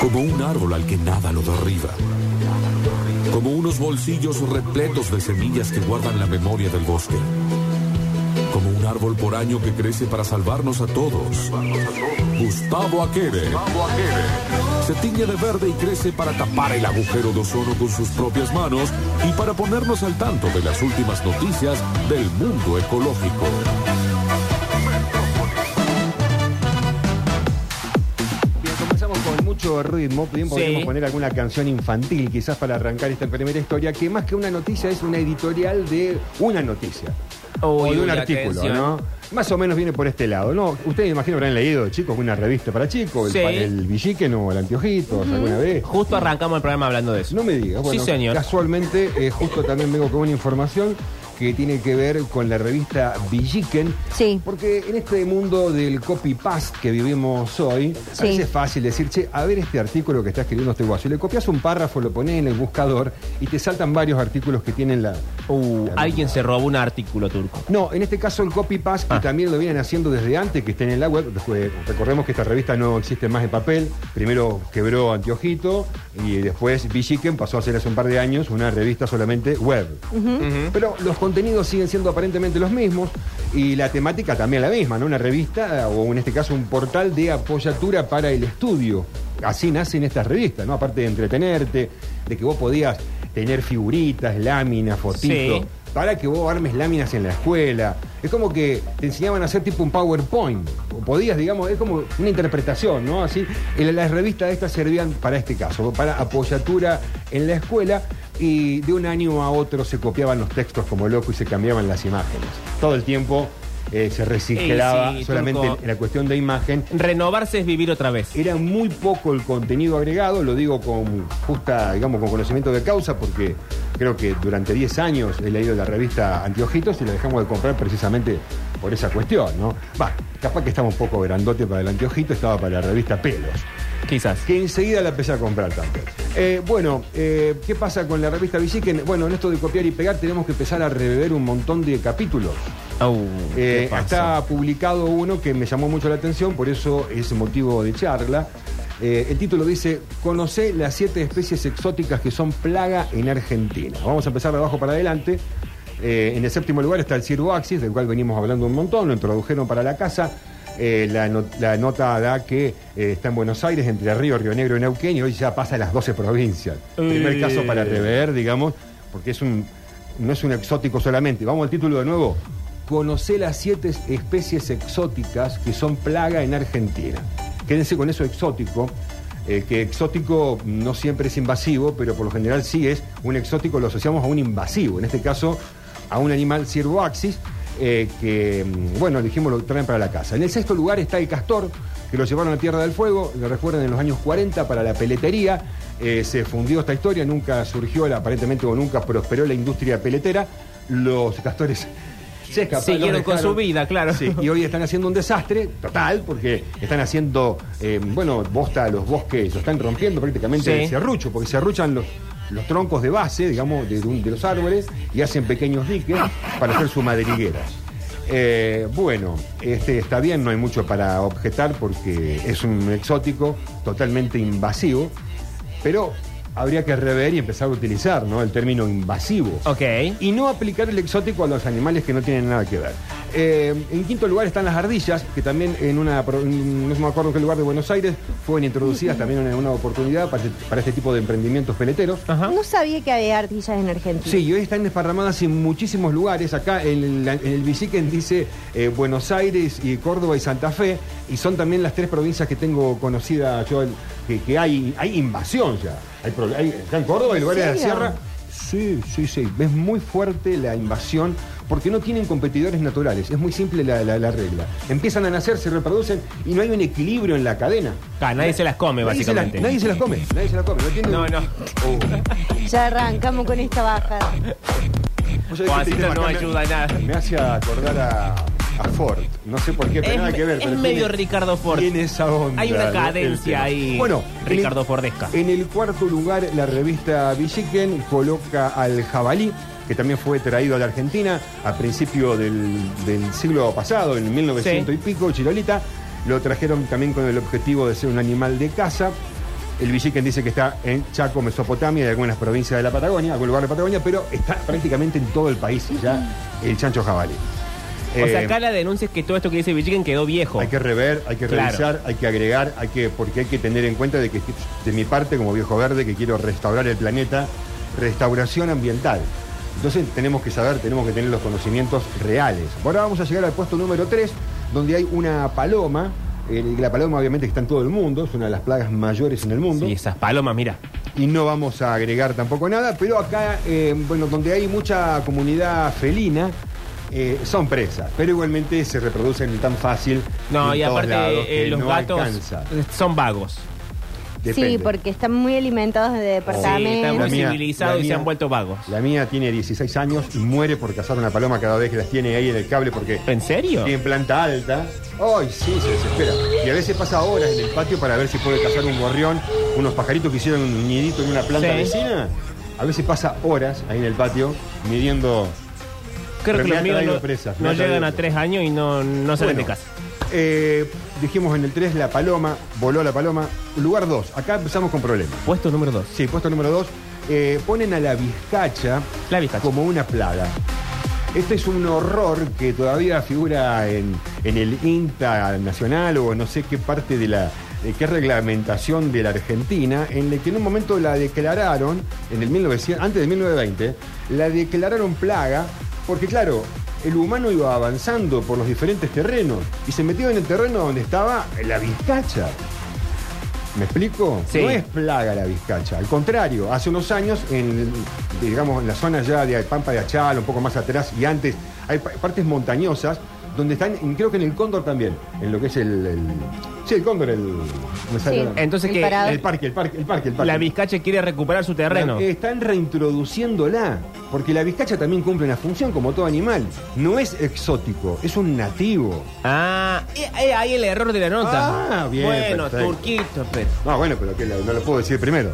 Como un árbol al que nada lo derriba. Como unos bolsillos repletos de semillas que guardan la memoria del bosque. Como un árbol por año que crece para salvarnos a todos. Gustavo Aquere. Se tiñe de verde y crece para tapar el agujero de ozono con sus propias manos y para ponernos al tanto de las últimas noticias del mundo ecológico. Mucho ritmo. Bien, podríamos Sí. poner alguna canción infantil, quizás para arrancar esta primera historia, que más que una noticia es una editorial de una noticia. o Uy, de un artículo, atención. ¿no? Más o menos viene por este lado, ¿no? Ustedes imagino habrán leído, chicos, una revista para chicos, el, Sí. el Villiquen o el Anteojitos, alguna vez. Justo arrancamos el programa hablando de eso. No me digas, bueno, Sí, señor. casualmente, eh, justo también vengo con una información que tiene que ver con la revista Villiquen. Sí. Porque en este mundo del copy-paste que vivimos hoy, a Sí. veces es fácil decir, che, a ver este artículo que está escribiendo este guaso. Y le copias un párrafo, lo pones en el buscador y te saltan varios artículos que tienen la... Uh, la- alguien se robó un artículo turco. No, en este caso el copy-paste, Ah. que también lo vienen haciendo desde antes que estén en la web. Después, recordemos que esta revista no existe más en papel. Primero quebró Antiojito y después Villiquen pasó a ser hace un par de años una revista solamente web. Pero los contenidos siguen siendo aparentemente los mismos y la temática también la misma, ¿no? Una revista o en este caso un portal de apoyatura para el estudio. Así nacen estas revistas, ¿no? Aparte de entretenerte, de que vos podías tener figuritas, láminas, fotitos Sí. para que vos armes láminas en la escuela. Es como que te enseñaban a hacer tipo un PowerPoint. O podías, digamos, es como una interpretación, ¿no? Así, las revistas estas servían para este caso, para apoyatura en la escuela y de un año a otro se copiaban los textos como loco y se cambiaban las imágenes. Todo el tiempo eh, se reciclaba Sí, sí, solamente Turco. en la cuestión de imagen. Renovarse es vivir otra vez. Era muy poco el contenido agregado, lo digo con justa, digamos, con conocimiento de causa, porque creo que durante 10 años he leído la revista Antiojitos y la dejamos de comprar precisamente por esa cuestión, ¿no? Va, capaz que estaba un poco grandote para el Antiojito, estaba para la revista Pelos, Quizás. que enseguida la empecé a comprar también. Eh, bueno, eh, ¿qué pasa con la revista Villiquen? Bueno, en esto de copiar y pegar tenemos que empezar a rever un montón de capítulos. Au, Eh, está publicado uno que me llamó mucho la atención, por eso es motivo de charla. Eh, el título dice, conoce las siete especies exóticas que son plaga en Argentina. Vamos a empezar de abajo para adelante. Eh, en el séptimo lugar está el Cirroaxis, del cual venimos hablando un montón, lo introdujeron para la casa. Eh, la, no- la nota da que eh, está en Buenos Aires, entre Río, Río Negro y Neuquén, y hoy ya pasa a las 12 provincias. Primer caso para rever, digamos, porque es un, no es un exótico solamente. Vamos al título de nuevo. Conoce las siete especies exóticas que son plaga en Argentina. Quédense con eso exótico, eh, que exótico no siempre es invasivo, pero por lo general sí es un exótico, lo asociamos a un invasivo. En este caso, a un animal Cirroaxis, eh, que, mm, bueno, dijimos lo traen para la casa. En el sexto lugar está el castor, que lo llevaron a Tierra del Fuego, lo recuerdan en los años 40 para la peletería. Eh, se fundió esta historia, nunca surgió, aparentemente o nunca prosperó la industria peletera. Los castores se escaparon. Siguieron con su vida, claro. Sí, y hoy están haciendo un desastre total porque están haciendo, eh, bueno, bosta los bosques, lo están rompiendo prácticamente Sí. el serrucho, porque se arruchan los, los troncos de base, digamos, de, de los árboles y hacen pequeños diques para hacer sus madrigueras. Eh, bueno, este está bien, no hay mucho para objetar porque es un exótico totalmente invasivo, pero habría que rever y empezar a utilizar ¿no? el término invasivo Ok. y no aplicar el exótico a los animales que no tienen nada que ver. Eh, en quinto lugar están las ardillas, que también en una, en- no me acuerdo en qué lugar de Buenos Aires, fueron introducidas también en una oportunidad para, este- para este tipo de emprendimientos peleteros. Ajá. No sabía que había ardillas en Argentina. Sí, y hoy están desparramadas en muchísimos lugares. Acá en el, en el Villiquen dice eh, Buenos Aires y Córdoba y Santa Fe. Y son también las tres provincias que tengo conocida yo, el- que, que hay, hay invasión ya. Hay, hay- acá en Córdoba y ¿En lugares de la sierra. Sí, sí, sí. Es muy fuerte la invasión porque no tienen competidores naturales. Es muy simple la, la- la regla. Empiezan a nacer, se reproducen y no hay un equilibrio en la cadena. Ah, nadie se las come, Nadie se las- básicamente. nadie se las come. Nadie se las come. No, tiene- No, no. Oh. Ya arrancamos con esta baja. Vos sabés que Juancito este tema no acá me- ayuda nada. Me hace acordar a, a Ford. No sé por qué, pero Es, nada que ver. es pero medio tiene- Ricardo Ford. Tiene esa onda. Hay una cadencia ahí. Bueno, Ricardo en el, Fordesca. En el cuarto lugar, la revista Villiquen coloca al jabalí, que también fue traído a la Argentina a principio del, del siglo pasado, en 1900 Sí. y pico, Chirolita. Lo trajeron también con el objetivo de ser un animal de caza. El Villiquen dice que está en Chaco, Mesopotamia y algunas provincias de la Patagonia, algún lugar de Patagonia, pero está prácticamente en todo el país ya el chancho jabalí. O sea, Eh, acá la denuncia es que todo esto que dice Villiquen quedó viejo. hay que rever, hay que Claro. revisar, hay que agregar, hay que, porque hay que tener en cuenta de que de mi parte, como viejo verde, que quiero restaurar el planeta, restauración ambiental. Entonces tenemos que saber, tenemos que tener los conocimientos reales. Ahora vamos a llegar al puesto número 3, donde hay una paloma. eh, la paloma obviamente está en todo el mundo, es una de las plagas mayores en el mundo. Sí, esas palomas, mira. Y no vamos a agregar tampoco nada, pero acá, eh, bueno, donde hay mucha comunidad felina, eh, son presas, pero igualmente se reproducen tan fácil. No, en y todos aparte lados eh, que los no gatos alcanza. son vagos. Depende. Sí, porque están muy alimentados de Sí, están departamentos. muy civilizados y se han vuelto vagos. La mía tiene 16 años y muere por cazar una paloma cada vez que las tiene ahí en el cable porque ¿En serio? tiene planta alta. ¡Ay, sí, se desespera! Y a veces pasa horas en el patio para ver si puede cazar un gorrión, unos pajaritos que hicieron un nidito en una planta Sí. vecina. A veces pasa horas ahí en el patio midiendo Creo que los míos no, presas, llegan a tres años y no, no salen de Bueno, casa. eh, dijimos en el 3 la paloma, voló la paloma. Lugar 2, acá empezamos con problemas. Puesto número dos. Sí, puesto número 2, ponen a la vizcacha La vizcacha. como una plaga. Este es un horror que todavía figura en, en el INTA nacional o no sé qué parte de la de qué reglamentación de la Argentina, en el que en un momento la declararon, en el 1900, antes de 1920, la declararon plaga, porque claro, el humano iba avanzando por los diferentes terrenos y se metió en el terreno donde estaba la vizcacha. ¿Me explico? Sí. No es plaga la vizcacha. Al contrario, hace unos años, en, digamos, en la zona ya de Pampa de Achal, un poco más atrás y antes, hay pa- partes montañosas donde están, creo que en el Cóndor también, en lo que es el. el- sí, el Cóndor, el. me sale Sí. la- Entonces El que parado. el parque, el parque, el parque, el parque. la vizcacha quiere recuperar su terreno. La- están reintroduciéndola, porque la vizcacha también cumple una función como todo animal. No es exótico, es un nativo. Ah, eh, eh, ahí el error de la nota. Ah, bien, Bueno, perfecto. Turquito, pero. No, bueno, pero que la- no lo puedo decir primero.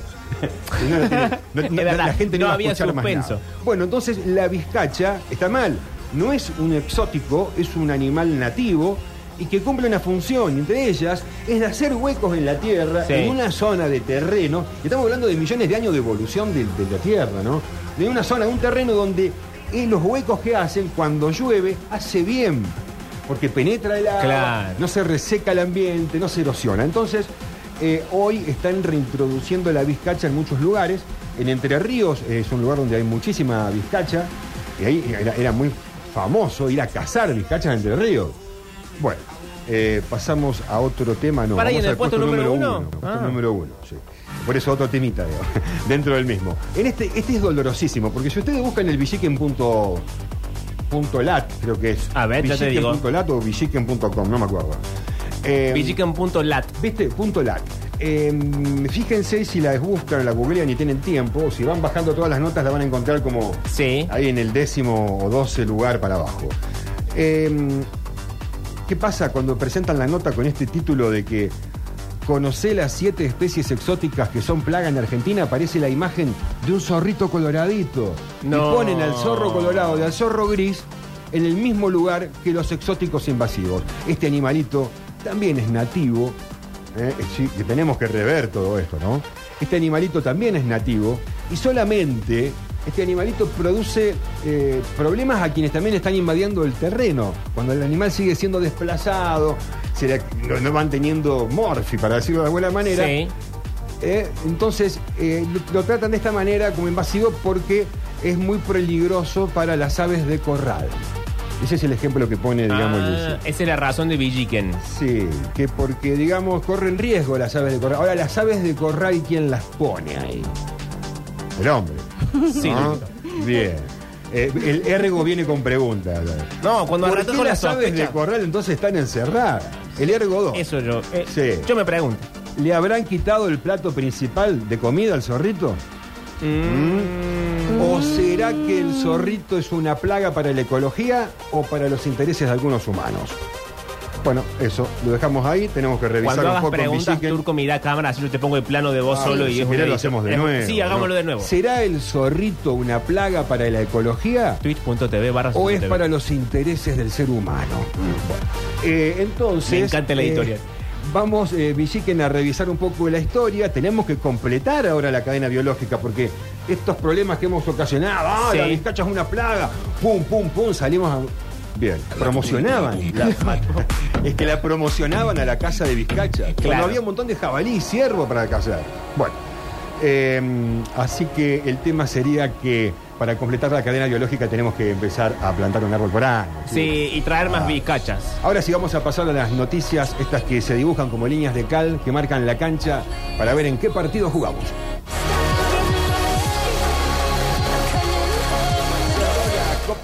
Si no, no tiene- no- Es no- verdad, la gente no, no va a había escuchar más suspenso. nada. Bueno, entonces la vizcacha está mal. No es un exótico, es un animal nativo y que cumple una función. Entre ellas es de hacer huecos en la tierra, Sí. en una zona de terreno. Y estamos hablando de millones de años de evolución de, de la tierra, ¿no? De una zona, de un terreno donde eh, los huecos que hacen cuando llueve hace bien. Porque penetra el agua, Claro. no se reseca el ambiente, no se erosiona. Entonces, eh, hoy están reintroduciendo la vizcacha en muchos lugares. En Entre Ríos eh, es un lugar donde hay muchísima vizcacha. Y ahí era, era muy famoso ir a cazar vizcachas en Entre Ríos. Bueno, eh, pasamos a otro tema. No, Para ahí, vamos en el al puesto número uno. puesto Ah. número uno, sí. Por eso otro temita, digo, dentro del mismo. En este, este es dolorosísimo, porque si ustedes buscan el villiquen punto, punto lat, creo que es. A ver, ya te digo. Punto lat o villiquen.com, no me acuerdo. Eh, Villiquen.lat. ¿Viste? Punto lat. Eh, fíjense si la buscan, la googlean y tienen tiempo, si van bajando todas las notas la van a encontrar como Sí. ahí en el décimo o doce lugar para abajo. Eh, ¿Qué pasa cuando presentan la nota con este título de que conocé las siete especies exóticas que son plaga en Argentina? Aparece la imagen de un zorrito coloradito. No. Y ponen al zorro colorado y al zorro gris en el mismo lugar que los exóticos invasivos. Este animalito también es nativo. ¿eh? Sí, que tenemos que rever todo esto, ¿no? Este animalito también es nativo y solamente este animalito produce eh, problemas a quienes también están invadiendo el terreno. Cuando el animal sigue siendo desplazado, se le- no, no van teniendo morfi, para decirlo de alguna manera. Sí. Eh, entonces eh, lo, lo tratan de esta manera como invasivo porque es muy peligroso para las aves de corral. Ese es el ejemplo que pone, digamos, Ah, esa es la razón de Villiquen. Sí, que porque, digamos, corren riesgo las aves de corral. Ahora, las aves de corral, ¿quién las pone ahí? El hombre. Sí. ¿no? Bien. Eh, el ergo viene con preguntas. No, cuando ¿Por qué con la las aves de corral entonces están encerradas? El ergo 2. Eso yo. eh, Sí. Yo me pregunto. ¿Le habrán quitado el plato principal de comida al zorrito? Mm, ¿O será que el zorrito es una plaga para la ecología o para los intereses de algunos humanos? Bueno, eso, lo dejamos ahí, tenemos que revisar Cuando un hagas poco preguntas, Villiquen. Turco, mirá cámara, así yo te pongo el plano de vos Ah, solo y es un lo hacemos de nuevo. Sí, hagámoslo ¿no? de nuevo. ¿Será el zorrito una plaga para la ecología Twitch.tv barra o es para los intereses del ser humano? Bueno, eh, entonces... Me encanta la eh, editorial. vamos, eh, Villiquen, a revisar un poco la historia. Tenemos que completar ahora la cadena biológica porque estos problemas que hemos ocasionado, ah, Sí. la vizcacha es una plaga, pum, pum, pum, salimos a... Bien, promocionaban. la- es que la promocionaban a la casa de Vizcacha. Cuando Claro. había un montón de jabalí y ciervo para cazar. Bueno, eh, así que el tema sería que para completar la cadena biológica tenemos que empezar a plantar un árbol por año. Sí, y traer más vizcachas. Ahora sí vamos a pasar a las noticias, estas que se dibujan como líneas de cal, que marcan la cancha para ver en qué partido jugamos.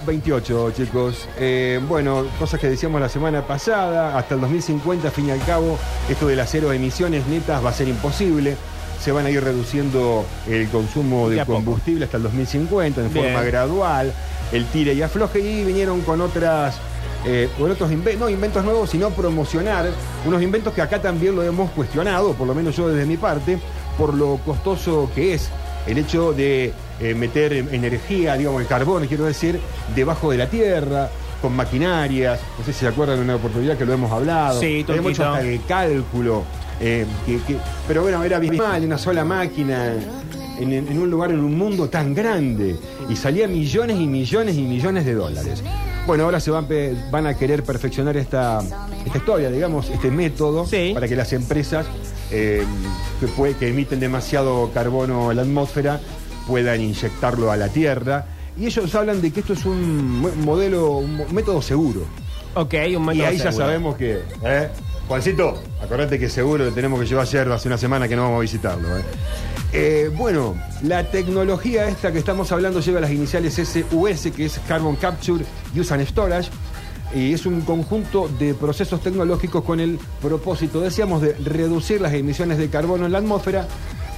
COP28, chicos. Eh, bueno, cosas que decíamos la semana pasada, hasta el 2050, fin y al cabo, esto de las cero emisiones netas va a ser imposible. Se van a ir reduciendo el consumo De combustible hasta el 2050 en Bien. forma gradual, el tire y afloje, y vinieron con otras. eh, con otros inventos, no inventos nuevos, sino promocionar unos inventos que acá también lo hemos cuestionado, por lo menos yo desde mi parte, por lo costoso que es el hecho de eh, meter energía, digamos, el carbón, quiero decir, debajo de la tierra, con maquinarias. No sé si se acuerdan de una oportunidad que lo hemos hablado. Sí, Hemos hecho hasta el cálculo. eh, que- que- pero bueno, era abismal, una sola máquina, en, en un lugar, en un mundo tan grande. Y salía millones y millones y millones de dólares. Bueno, ahora se van, a querer perfeccionar esta, esta historia, digamos, este método, Sí. para que las empresas eh, que, emiten demasiado carbono en la atmósfera puedan inyectarlo a la Tierra. Y ellos hablan de que esto es un mo- modelo, un método seguro. Ok, un Y método ahí ya sabemos que. ¿eh? Juancito, acordate que seguro le tenemos que llevar ayer, hace una semana que no vamos a visitarlo. ¿eh? Eh, bueno, la tecnología esta que estamos hablando lleva las iniciales SUS, que es Carbon Capture Use and Storage. Y es un conjunto de procesos tecnológicos con el propósito, decíamos, de reducir las emisiones de carbono en la atmósfera,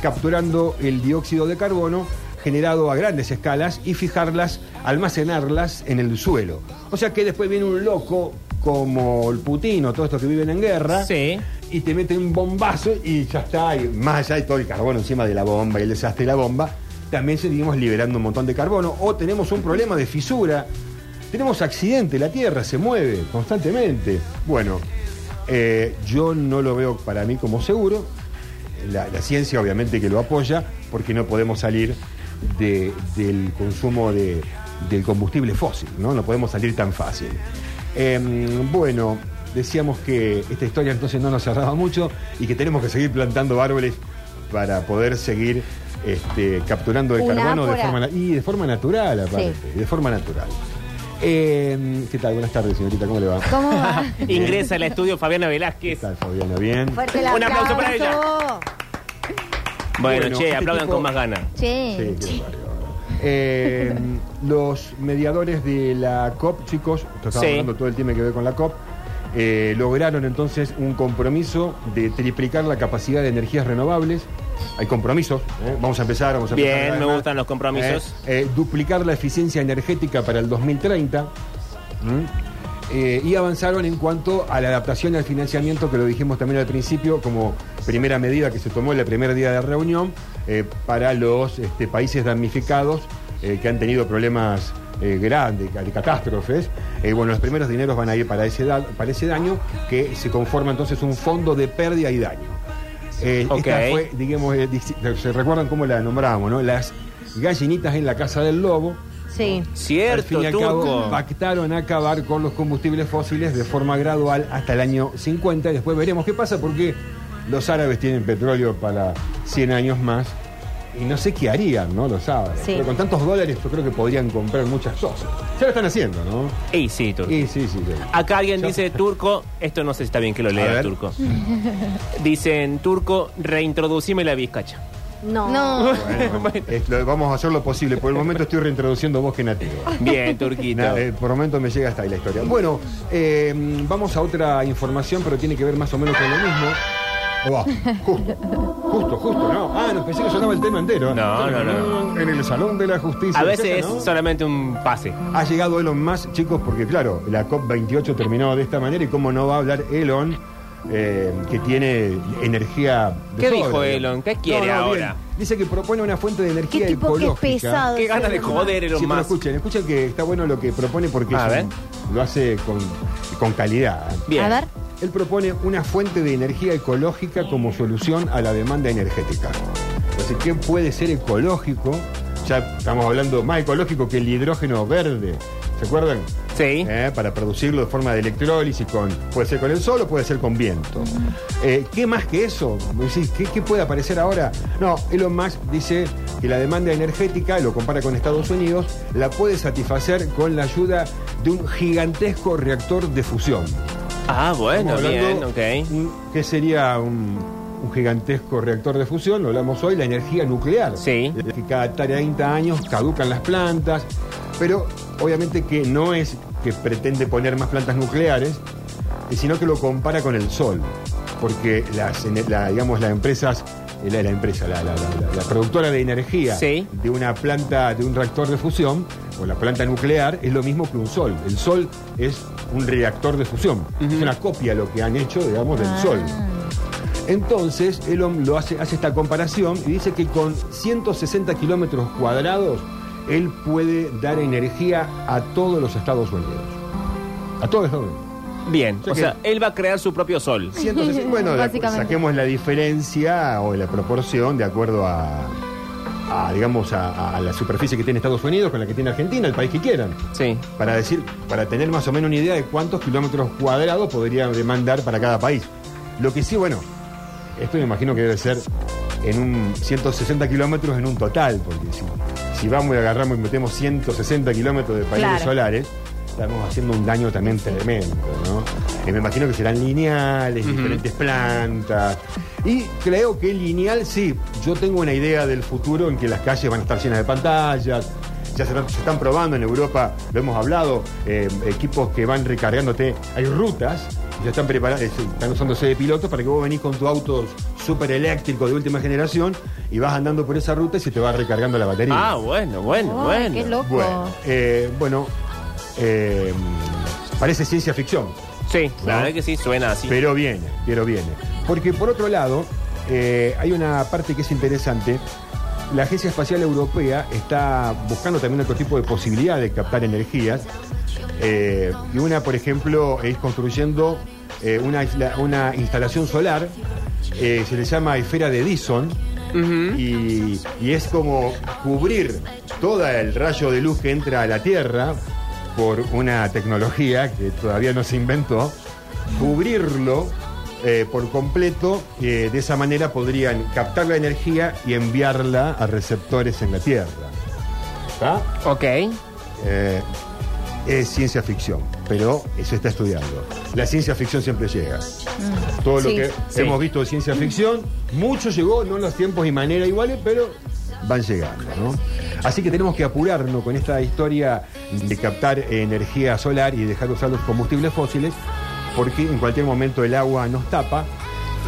capturando el dióxido de carbono generado a grandes escalas y fijarlas, almacenarlas en el suelo. O sea que después viene un loco como el Putin o todos estos que viven en guerra Sí. y te mete un bombazo y ya está, y más allá de todo el carbono encima de la bomba y el desastre de la bomba, también seguimos liberando un montón de carbono o tenemos un problema de fisura, tenemos accidente, la Tierra se mueve constantemente. Bueno, eh, yo no lo veo para mí como seguro, la, la ciencia obviamente que lo apoya, porque no podemos salir de- del consumo de- del combustible fósil, ¿no? No podemos salir tan fácil. Em, bueno, decíamos que esta historia entonces no nos cerraba mucho y que tenemos que seguir plantando árboles para poder seguir este, capturando el Una carbono de forma, y de forma natural, aparte, de forma natural. Em, ¿Qué tal? Buenas tardes, señorita, ¿cómo le va? ¿Cómo va? Ingresa al estudio Fabiana ¿Qué Velázquez. tal, Fabiana? ¿Bien? Fuerte el Un aplauso para ella. Bueno, Bueno, che, este aplaudan tipo- con más ganas. Che. Sí, qué. Eh, los mediadores de la COP, chicos, esto estamos Sí. hablando todo el tiempo que ve con la COP, eh, lograron entonces un compromiso de triplicar la capacidad de energías renovables. Hay compromisos, ¿eh? vamos a empezar, vamos a Bien, empezar. me además. gustan los compromisos. Eh, eh, duplicar la eficiencia energética para el 2030. ¿m? Eh, y avanzaron en cuanto a la adaptación al financiamiento, que lo dijimos también al principio, como primera medida que se tomó en el primer día de reunión eh, para los este, países damnificados eh, que han tenido problemas grandes, de catástrofes. Bueno, los primeros dineros van a ir para ese, da- para ese daño, que se conforma entonces un fondo de pérdida y daño. Eh, Ok. Esta fue, digamos, eh, dis- se recuerdan cómo la nombrábamos, ¿no? Las gallinitas en la casa del lobo. Sí. Al Cierto, fin y al cabo, Turco. pactaron acabar con los combustibles fósiles de forma gradual hasta el año 50 y después veremos qué pasa porque los árabes tienen petróleo para 100 años más y no sé qué harían, ¿no? Los árabes. Sí. Pero con tantos dólares yo creo que podrían comprar muchas cosas. Ya lo están haciendo, ¿no? Y sí, Turco. Y sí, sí. sí. Acá alguien dice turco, esto no sé si está bien que lo lea ver. turco. Dicen turco, reintroducime la vizcacha. No. Bueno, bueno, es lo- vamos a hacer lo posible. Por el momento estoy reintroduciendo bosque nativo. Bien, turquito. Nada, eh, por el momento me llega hasta ahí la historia. Bueno, eh, vamos a otra información, pero tiene que ver más o menos con lo mismo. Justo, justo, justo, ¿no? Ah, no, pensé que sonaba el tema entero. No, no, no, En el Salón de la Justicia. A veces etcétera, es ¿no? solamente un pase. Ha llegado Elon Musk, chicos, porque claro, la COP28 terminó de esta manera y cómo no va a hablar Elon, eh, que tiene energía de ¿Qué sobra, dijo. Elon? ¿Qué quiere ahora? Dice que propone una fuente de energía Qué tipo ecológica. pesado. Qué ese ganas de joder, Elon Sí, Musk. escuchen, escuchen que está bueno lo que propone porque A ver. lo hace con, con calidad. Bien. A ver. Él propone una fuente de energía ecológica como solución a la demanda energética. Entonces, ¿qué puede ser ecológico? Ya estamos hablando más ecológico que el hidrógeno verde. ¿Se acuerdan? Sí. Eh, para producirlo de forma de electrólisis, con, puede ser con el sol o puede ser con viento. Eh, ¿Qué más que eso? Vos decís, ¿Qué, qué puede aparecer ahora? No, Elon Musk dice que la demanda energética, lo compara con Estados Unidos, la puede satisfacer con la ayuda de un gigantesco reactor de fusión. Ah, bueno, bien, hablando, ok. ¿Qué sería un, un gigantesco reactor de fusión? Lo hablamos hoy, la energía nuclear. Sí. Que cada 30 años caducan las plantas, pero obviamente que no es que pretende poner más plantas nucleares, eh, sino que lo compara con el sol. Porque las, la- digamos, las empresas, eh, la, la empresa, la, la- la- la productora de energía Sí. de una planta, de un reactor de fusión, o la planta nuclear, es lo mismo que un sol. El sol es un reactor de fusión. Es una copia lo que han hecho, digamos, del sol. Entonces, Elon lo hace, hace esta comparación y dice que con 160 kilómetros cuadrados, él puede dar energía a todos los Estados Unidos. A todos los Estados Unidos. Bien, O sea o que- sea, él va a crear su propio sol. 160 bueno, la- saquemos la diferencia o la proporción de acuerdo a, a, digamos, a, a la superficie que tiene Estados Unidos con la que tiene Argentina, el país que quieran. Sí. Para decir, para tener más o menos una idea de cuántos kilómetros cuadrados podría demandar para cada país. Lo que sí, bueno, esto me imagino que debe ser en un 160 kilómetros en un total, porque si, si vamos y agarramos y metemos 160 kilómetros de paneles Claro. solares, estamos haciendo un daño también tremendo, ¿no? Y me imagino que serán lineales, diferentes plantas. Y creo que lineal, sí, yo tengo una idea del futuro en que las calles van a estar llenas de pantallas. Ya se están, se están probando en Europa, lo hemos hablado, eh, equipos que van recargándote. Hay rutas, ya están preparados, están usándose de pilotos para que vos venís con tu auto súper eléctrico de última generación y vas andando por esa ruta y se te va recargando la batería. Ah, bueno, bueno, bueno. qué loco. Bueno, eh, bueno eh, parece ciencia ficción, Sí, ¿No? la verdad que sí, suena así. pero viene, pero viene. Porque por otro lado, eh, hay una parte que es interesante. La Agencia Espacial Europea está buscando también otro tipo de posibilidad de captar energías. Eh, y una, por ejemplo, es construyendo eh, una, una instalación solar, se le llama esfera de Dyson, Ujú. y, y es como cubrir todo el rayo de luz que entra a la Tierra por una tecnología que todavía no se inventó, cubrirlo eh, por completo, eh, de esa manera podrían captar la energía y enviarla a receptores en la Tierra. ¿Está? Ok. Eh, es ciencia ficción, pero se está estudiando. La ciencia ficción siempre llega. Todo lo Sí. que Sí. hemos visto de ciencia ficción, mucho llegó, no en los tiempos y manera iguales, pero van llegando, ¿no? Así que tenemos que apurarnos con esta historia de captar energía solar y dejar de usar los combustibles fósiles, porque en cualquier momento el agua nos tapa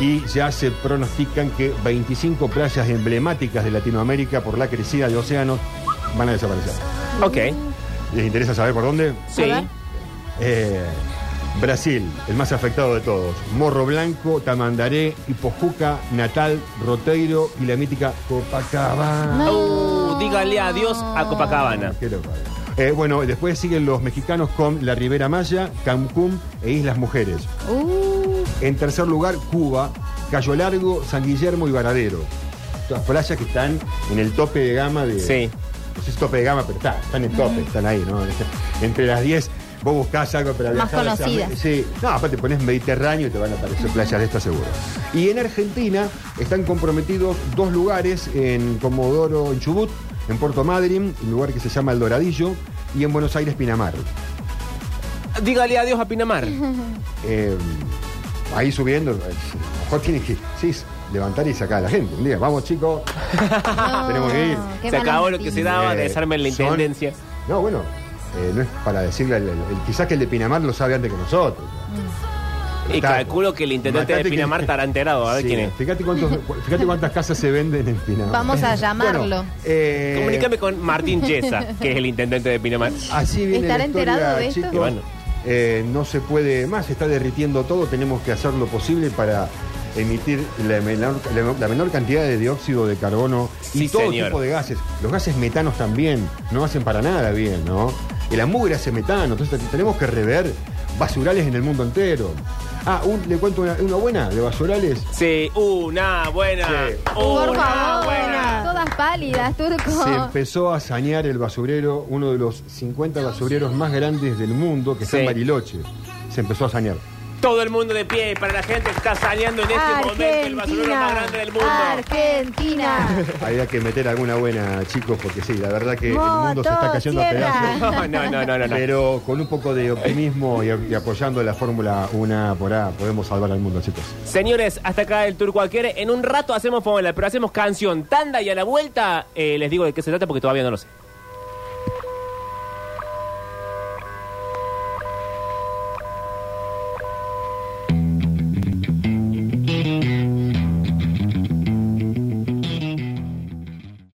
y ya se pronostican que 25 playas emblemáticas de Latinoamérica por la crecida de océanos van a desaparecer. Ok. ¿Les interesa saber por dónde? Sí. Eh, Brasil, el más afectado de todos. Morro Blanco, Tamandaré, Hipojuca, Natal, Roteiro y la mítica Copacabana. Uh, dígale adiós a Copacabana. Qué. Eh, bueno, después siguen los mexicanos con la Ribera Maya, Cancún e Islas Mujeres. Uh, En tercer lugar, Cuba, Cayo Largo, San Guillermo y Varadero. Todas playas que están en el tope de gama de. Sí. No sé si es tope de gama, pero está, están en tope, están ahí, ¿no? Entre las 10, vos buscás algo para Más viajar. conocidas. Sí, no, aparte pones Mediterráneo y te van a aparecer playas de estas seguro. Y en Argentina están comprometidos dos lugares, en Comodoro, en Chubut, en Puerto Madryn, un lugar que se llama El Doradillo, y en Buenos Aires, Pinamar. Dígale adiós a Pinamar. Eh, ahí subiendo, eh, a lo mejor tienes que sí, levantar y sacar a la gente. Un día, vamos chicos, tenemos que ir. qué Se acabó lo que se daba de Eh, desarme la son- intendencia. No, bueno, eh, no es para decirle, al- al- el- quizás que el de Pinamar lo sabe antes que nosotros. Y Está- calculo que el intendente de Matate que- Pinamar estará enterado. A ver Sí, quién es. Fíjate, cuántos, fíjate cuántas casas se venden en Pinamar. Vamos a llamarlo. Bueno, eh, Comunícame con Martín Yesa, que es el intendente de Pinamar. Así viene ¿Estará la historia, enterado de esto? chicos. Y bueno. Eh, no se puede más, se está derritiendo todo, tenemos que hacer lo posible para emitir la menor, la- la menor cantidad de dióxido de carbono y Sí, todo señor. tipo de gases. Los gases metanos también no hacen para nada bien, ¿no? El mugre hace metano, entonces tenemos que rever basurales en el mundo entero. Ah, un- le cuento una, una buena de basurales. Sí, una buena. Sí. Una Por favor. buena. Todas pálidas, turco. Se empezó a sanear el basurero, uno de los 50 basureros más grandes del mundo, que está Sí. en Bariloche. Se empezó a sanear. Todo el mundo de pie para la gente que está saneando en este momento el basurero más grande del mundo. Argentina. Había que meter alguna buena, chicos, porque sí, la verdad que el mundo se está cayendo a pedazos. No, no, no, no, no. Pero con un poco de optimismo y, y apoyando la Fórmula 1 por A, podemos salvar al mundo, chicos. Señores, hasta acá el Turco Alquiere. En un rato hacemos fórmula, pero hacemos canción, tanda y a la vuelta eh, les digo de qué se trata porque todavía no lo sé.